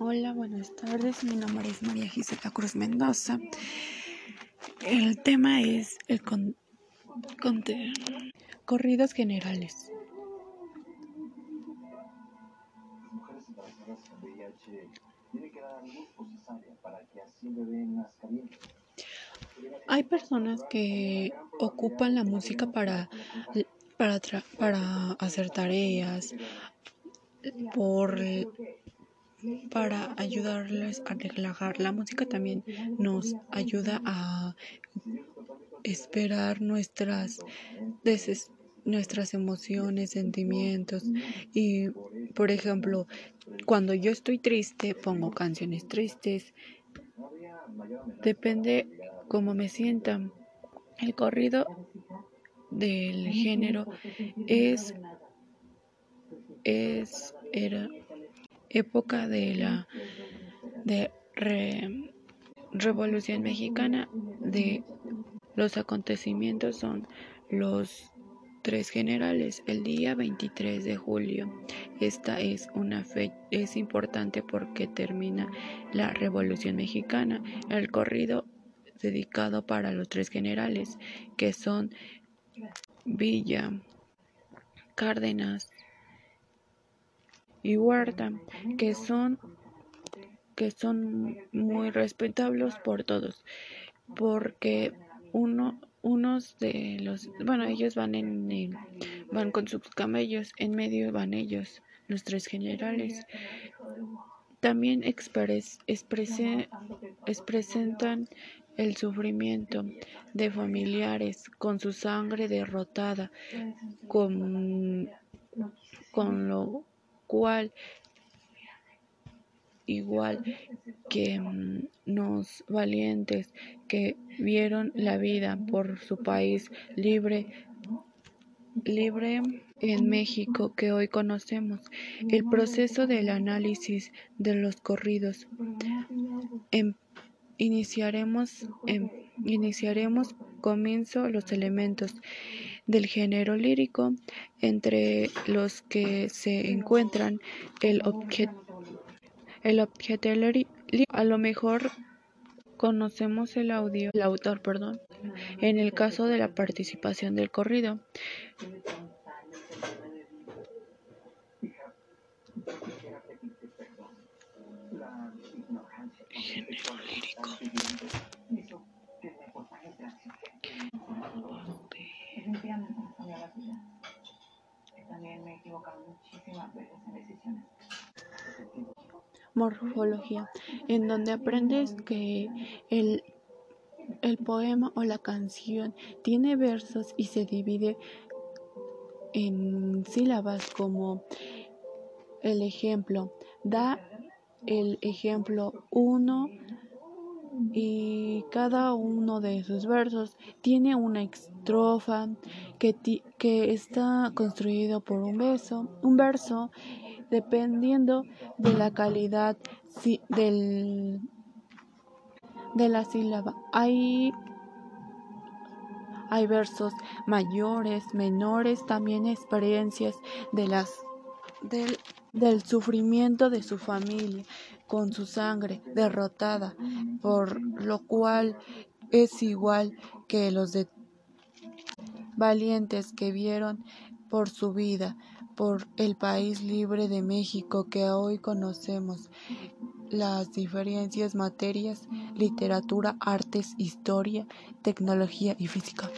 Hola, buenas tardes. Mi nombre es María Gisela Cruz Mendoza. El tema es el con, corridos generales. Hay personas que ocupan la música para, para, para hacer tareas, por para ayudarles a relajar. La música también nos ayuda a esperar nuestras nuestras emociones, sentimientos y por ejemplo, cuando yo estoy triste pongo canciones tristes. Depende cómo me sienta. El corrido del género es es era época de la de Revolución Mexicana de los acontecimientos son los tres generales el día 23 de julio. Esta es una fecha es importante porque termina la Revolución Mexicana. El corrido dedicado para los tres generales que son Villa, Cárdenas y Huerta, que son que son muy respetables por todos, porque uno unos de los bueno ellos van en van con sus camellos en medio van ellos los tres generales. También expres, exprese, expresentan el sufrimiento de familiares con su sangre derrotada con, con lo cual igual que los mm, valientes que vieron la vida por su país libre libre en México que hoy conocemos. El proceso del análisis de los corridos. Em, iniciaremos, em, iniciaremos comienzo los elementos del género lírico, entre los que se encuentran el objeto el objeto a lo mejor conocemos el audio, el autor, perdón, en el caso de la participación del corrido. Lírico. Morfología, en donde aprendes que el, el poema o la canción tiene versos y se divide en sílabas como el ejemplo. Da el ejemplo uno y cada uno de sus versos tiene una estrofa que, que está construido por un beso, un verso dependiendo de la calidad del, de la sílaba. Hay, hay versos mayores, menores, también experiencias de las, del, del sufrimiento de su familia con su sangre derrotada, por lo cual es igual que los valientes que vieron por su vida, por el país libre de México que hoy conocemos, las diferencias materias, literatura, artes, historia, tecnología y física.